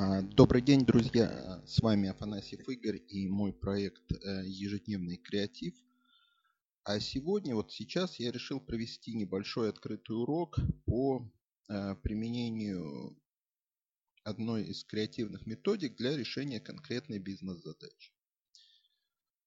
А, добрый день, друзья! С вами Афанасьев Игорь и мой проект э, «Ежедневный креатив». А сегодня, вот сейчас, я решил провести небольшой открытый урок по э, применению одной из креативных методик для решения конкретной бизнес-задачи.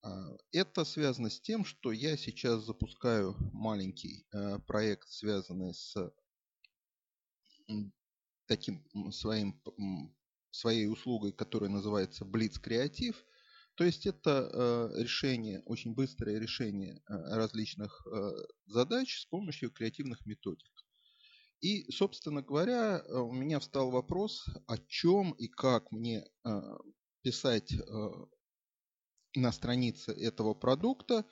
А, это связано с тем, что я сейчас запускаю маленький э, проект, связанный с таким своим своей услугой, которая называется Blitz Creative. То есть это э, решение, очень быстрое решение э, различных э, задач с помощью креативных методик. И, собственно говоря, у меня встал вопрос, о чем и как мне писать на странице этого продукта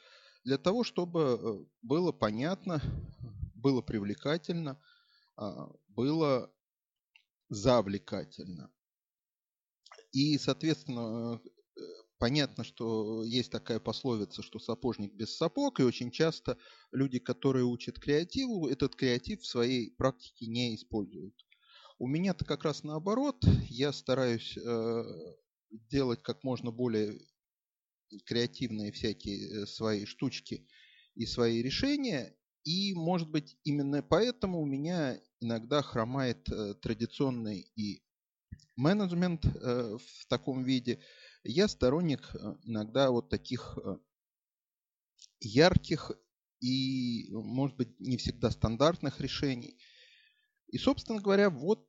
для того, чтобы было понятно, было привлекательно, было завлекательно. И, соответственно, э, понятно, что есть такая пословица, что сапожник без сапог, и очень часто люди, которые учат креативу, этот креатив в своей практике не используют. У меня-то как раз наоборот, я стараюсь э, делать как можно более креативные всякие э, свои штучки и свои решения, и, может быть, именно поэтому у меня иногда хромает э, традиционный и менеджмент э, в таком виде. Я сторонник э, иногда вот таких э, ярких и, может быть, не всегда стандартных решений. И, собственно говоря, вот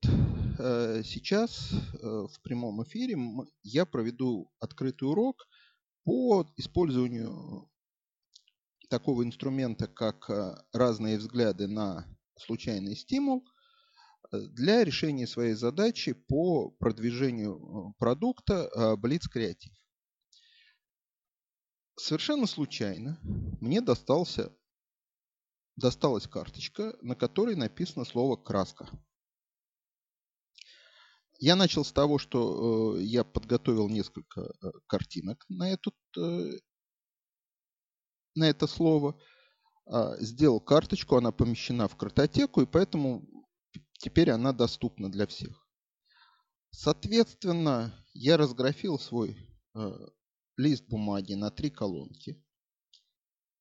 сейчас в прямом эфире я проведу открытый урок по использованию такого инструмента, как разные взгляды на случайный стимул – для решения своей задачи по продвижению э, продукта э, Blitz Creative. Совершенно случайно мне достался, досталась карточка, на которой написано слово «краска». Я начал с того, что э, я подготовил несколько картинок на, этот, на это слово, а, сделал карточку, она помещена в картотеку, и поэтому Теперь она доступна для всех. Соответственно, я разграфил свой э, лист бумаги на три колонки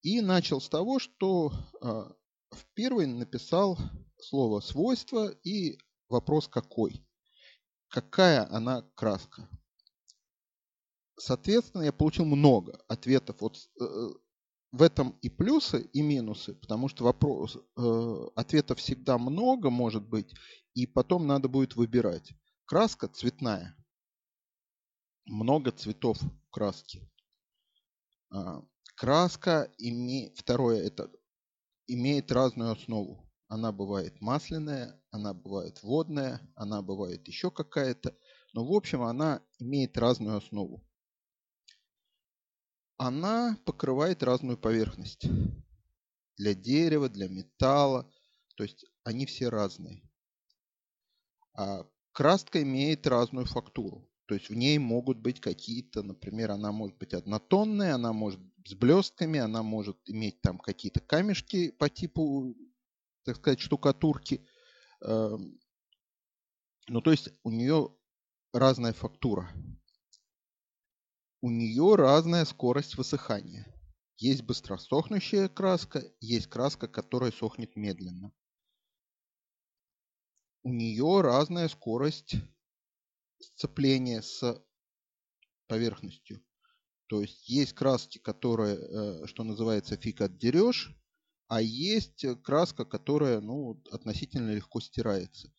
и начал с того, что э, в первой написал слово свойство и вопрос какой. Какая она краска. Соответственно, я получил много ответов. Вот э, в этом и плюсы, и минусы, потому что вопрос, э, ответов всегда много может быть, и потом надо будет выбирать. Краска цветная. Много цветов краски. А, краска, име... второе, это имеет разную основу. Она бывает масляная, она бывает водная, она бывает еще какая-то. Но в общем она имеет разную основу она покрывает разную поверхность. Для дерева, для металла. То есть они все разные. А краска имеет разную фактуру. То есть в ней могут быть какие-то, например, она может быть однотонная, она может с блестками, она может иметь там какие-то камешки по типу, так сказать, штукатурки. Эм, ну, то есть у нее разная фактура у нее разная скорость высыхания. Есть быстросохнущая краска, есть краска, которая сохнет медленно. У нее разная скорость сцепления с поверхностью. То есть есть краски, которые, э, что называется, фиг отдерешь, а есть краска, которая ну, относительно легко стирается.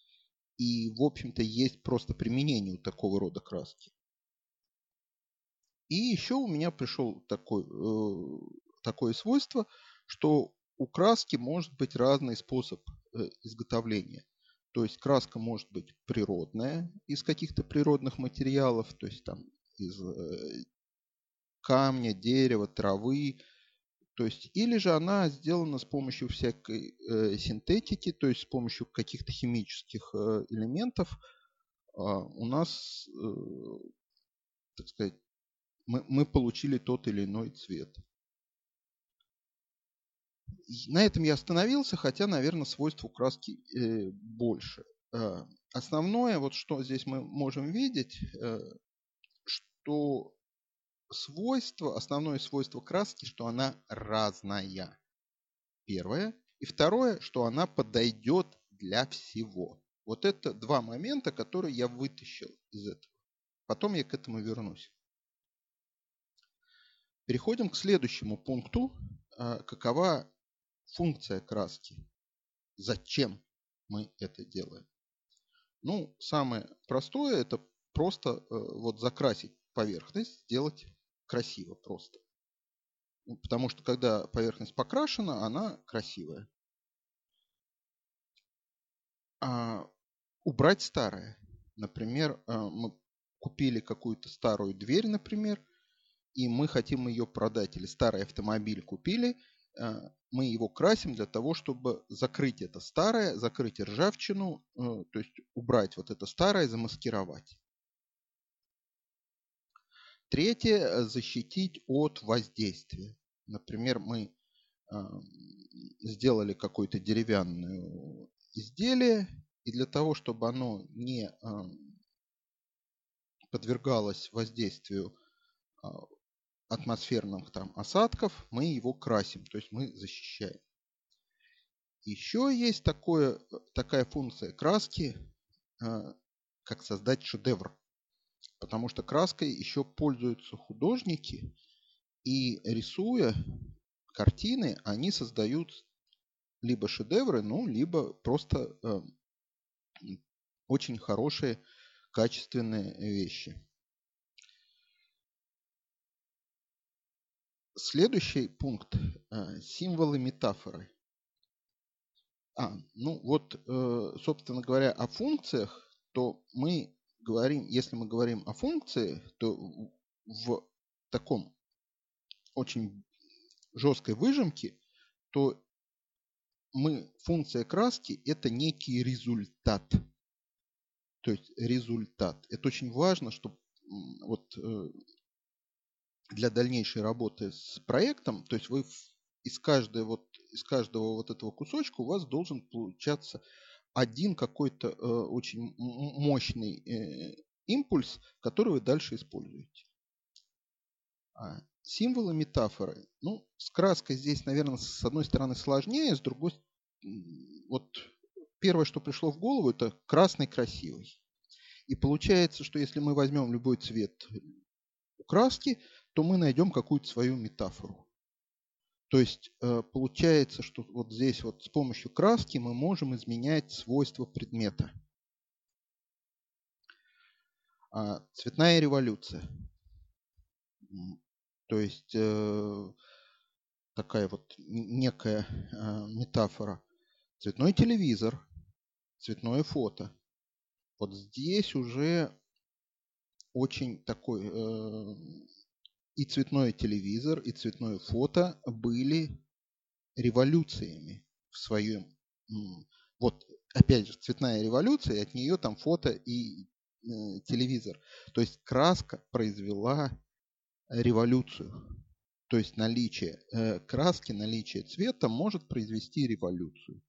И, в общем-то, есть просто применение у такого рода краски. И еще у меня пришел такой, э, такое свойство, что у краски может быть разный способ э, изготовления. То есть краска может быть природная, из каких-то природных материалов, то есть там из э, камня, дерева, травы. То есть, или же она сделана с помощью всякой э, синтетики, то есть с помощью каких-то химических э, элементов. А у нас, э, так сказать, мы, мы получили тот или иной цвет. На этом я остановился, хотя, наверное, свойств краски э, больше. Э, основное, вот что здесь мы можем видеть, э, что свойство, основное свойство краски, что она разная. Первое. И второе, что она подойдет для всего. Вот это два момента, которые я вытащил из этого. Потом я к этому вернусь. Переходим к следующему пункту. А, какова функция краски? Зачем мы это делаем? Ну, самое простое это просто э, вот закрасить поверхность, сделать красиво просто. Ну, потому что когда поверхность покрашена, она красивая. А убрать старое. Например, э, мы купили какую-то старую дверь, например, и мы хотим ее продать. Или старый автомобиль купили, э, мы его красим для того, чтобы закрыть это старое, закрыть ржавчину, э, то есть убрать вот это старое, замаскировать. Третье – защитить от воздействия. Например, мы сделали какое-то деревянное изделие, и для того, чтобы оно не подвергалось воздействию а, атмосферных там осадков, мы его красим, то есть мы защищаем. Еще есть такое, такая функция краски, а, как создать шедевр. Потому что краской еще пользуются художники, и рисуя картины, они создают либо шедевры, ну, либо просто э, очень хорошие качественные вещи. Следующий пункт э, – символы метафоры. А, ну вот, э, собственно говоря, о функциях, то мы говорим, если мы говорим о функции, то в таком очень жесткой выжимке, то мы, функция краски – это некий результат – то есть результат. Это очень важно, чтобы вот э, для дальнейшей работы с проектом, то есть вы из, каждой вот, из каждого вот этого кусочка у вас должен получаться один какой-то э, очень мощный э, импульс, который вы дальше используете. А, символы метафоры. Ну, с краской здесь, наверное, с одной стороны сложнее, с другой вот первое, что пришло в голову, это красный красивый. И получается, что если мы возьмем любой цвет у краски, то мы найдем какую-то свою метафору. То есть э, получается, что вот здесь вот с помощью краски мы можем изменять свойства предмета. А, цветная революция. То есть э, такая вот некая э, метафора. Цветной телевизор, цветное фото. Вот здесь уже очень такой и цветной телевизор, и цветное фото были революциями в своем. Вот опять же цветная революция, от нее там фото и э, телевизор. То есть краска произвела революцию. То есть наличие э, краски, наличие цвета может произвести революцию.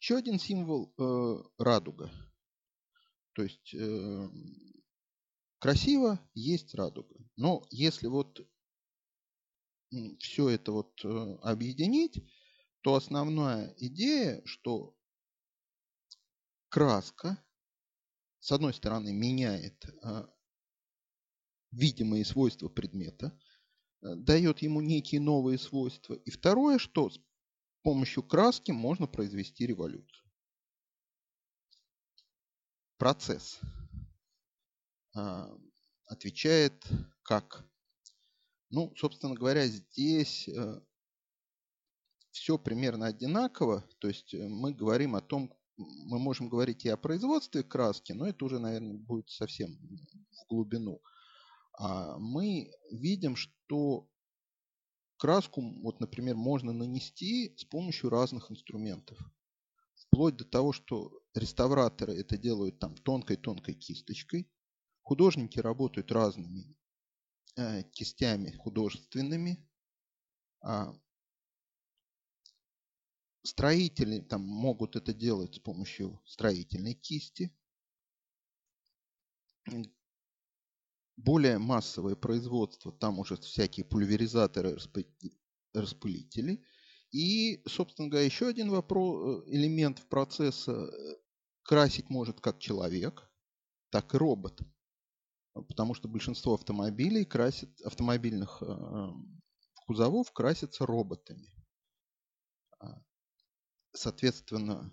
Еще один символ э, радуга. То есть э, красиво есть радуга. Но если вот все это вот э, объединить, то основная идея, что краска, с одной стороны, меняет э, видимые свойства предмета, э, дает ему некие новые свойства. И второе, что помощью краски можно произвести революцию. Процесс а, отвечает как? Ну, собственно говоря, здесь э, все примерно одинаково. То есть э, мы говорим о том, мы можем говорить и о производстве краски, но это уже, наверное, будет совсем в глубину. А мы видим, что краску, вот, например, можно нанести с помощью разных инструментов. Вплоть до того, что реставраторы это делают там тонкой-тонкой кисточкой. Художники работают разными э, кистями художественными. А, строители там могут это делать с помощью строительной кисти. Более массовое производство, там уже всякие пульверизаторы, распылители. И, собственно говоря, еще один вопрос, э, элемент в процесса э, красить может как человек, так и робот. Потому что большинство автомобилей красят, автомобильных э, кузовов красятся роботами. А, соответственно,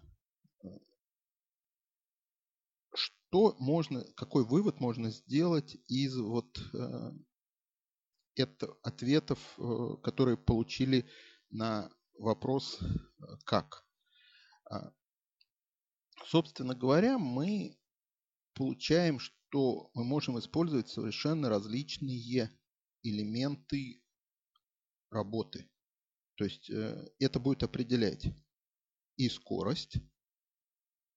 что можно, какой вывод можно сделать из вот это ответов, которые получили на вопрос «как?». А, собственно говоря, мы получаем, что мы можем использовать совершенно различные элементы работы. То есть э, это будет определять и скорость,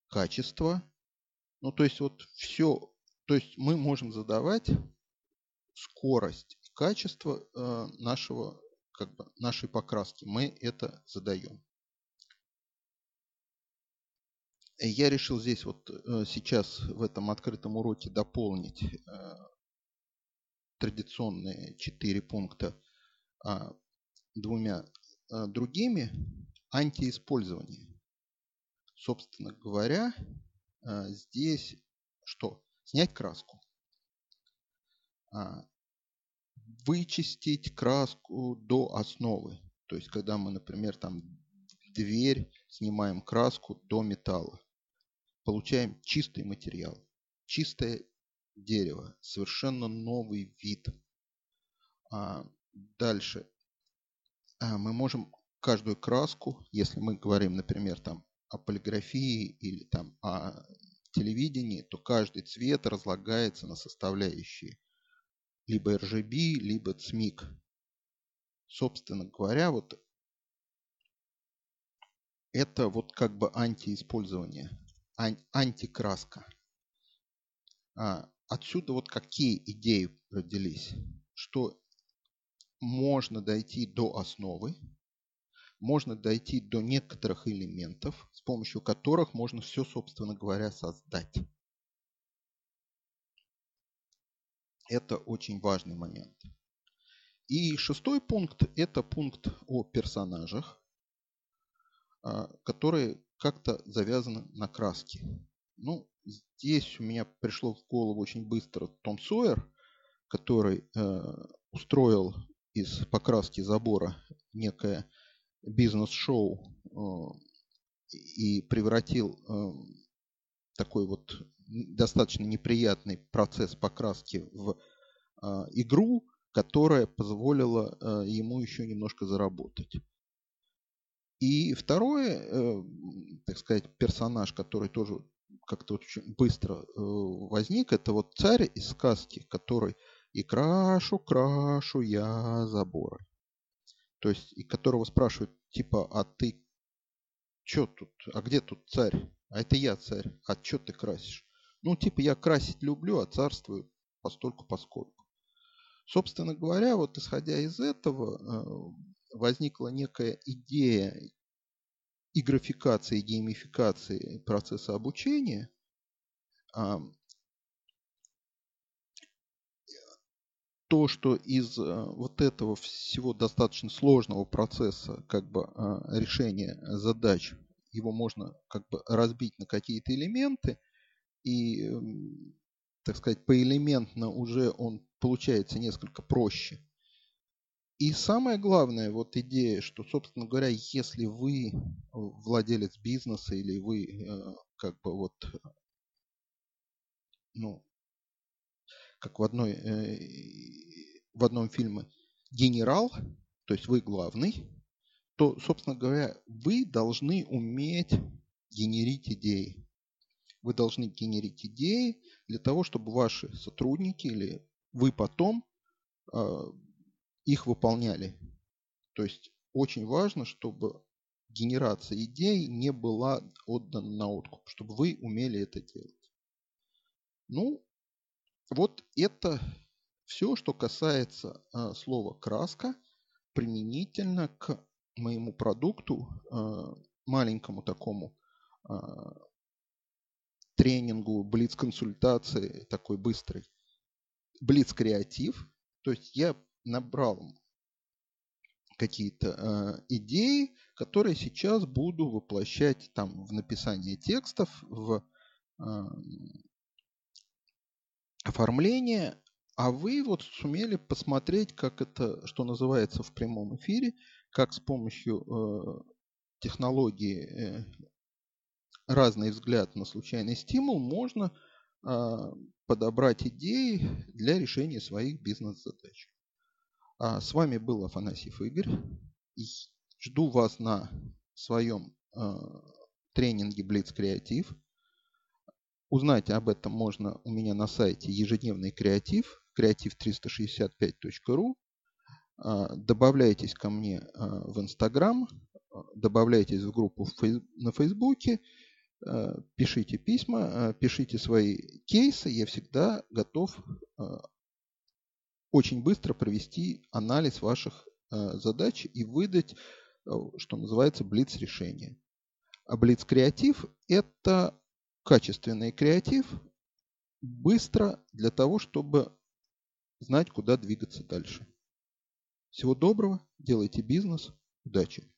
качество. Ну, то есть вот все, то есть мы можем задавать скорость и качество э, нашего как бы нашей покраски. Мы это задаем. Я решил здесь вот э, сейчас в этом открытом уроке дополнить э, традиционные четыре пункта а, двумя э, другими антииспользование. Собственно говоря, здесь что? Снять краску. А, вычистить краску до основы. То есть, когда мы, например, там дверь снимаем краску до металла, получаем чистый материал, чистое дерево, совершенно новый вид. А дальше а мы можем каждую краску, если мы говорим, например, там о полиграфии или там о телевидении, то каждый цвет разлагается на составляющие либо RGB, либо CMYK. Собственно говоря, вот это вот как бы антииспользование, ан антикраска. А, отсюда вот какие идеи родились, что можно дойти до основы, можно дойти до некоторых элементов, с помощью которых можно все, собственно говоря, создать. Это очень важный момент. И шестой пункт – это пункт о персонажах, а, которые как-то завязаны на краске. Ну, здесь у меня пришло в голову очень быстро Том Сойер, который э, устроил из покраски забора некое бизнес-шоу э, и превратил э, такой вот достаточно неприятный процесс покраски в э, игру, которая позволила э, ему еще немножко заработать. И второе, э, так сказать, персонаж, который тоже как-то очень быстро э, возник, это вот царь из сказки, который и крашу, крашу я заборы. То есть, и которого спрашивают, типа, а ты что тут, а где тут царь? А это я царь, а что ты красишь? Ну, типа, я красить люблю, а царствую постольку поскольку. Собственно говоря, вот исходя из этого, э, возникла некая идея и графикации, и геймификации процесса обучения, то, что из э, вот этого всего достаточно сложного процесса как бы э, решения задач его можно как бы разбить на какие-то элементы и, так сказать, поэлементно уже он получается несколько проще. И самое главное, вот идея, что, собственно говоря, если вы владелец бизнеса или вы э, как бы вот, ну, как в одной, э, в одном фильме, генерал, то есть вы главный, то, собственно говоря, вы должны уметь генерить идеи. Вы должны генерить идеи для того, чтобы ваши сотрудники или вы потом э, их выполняли. То есть очень важно, чтобы генерация идей не была отдана на откуп, чтобы вы умели это делать. Ну, вот это все, что касается э, слова краска, применительно к моему продукту, э, маленькому такому а, тренингу, блиц-консультации, такой быстрый, блиц-креатив. То есть я набрал какие-то э, идеи, которые сейчас буду воплощать там в написание текстов, в э, оформление, а вы вот сумели посмотреть, как это, что называется в прямом эфире, как с помощью э, технологии э, разный взгляд на случайный стимул можно э, подобрать идеи для решения своих бизнес-задач. А с вами был Афанасьев Игорь. И жду вас на своем э, тренинге Blitz Креатив. Узнать об этом можно у меня на сайте ежедневный креатив, креатив365.ру. А, добавляйтесь ко мне а, в Инстаграм, добавляйтесь в группу на Фейсбуке, пишите письма, пишите свои кейсы. Я всегда готов очень быстро провести анализ ваших задач и выдать, что называется, блиц-решение. А блиц-креатив – это качественный креатив, быстро для того, чтобы знать, куда двигаться дальше. Всего доброго, делайте бизнес, удачи!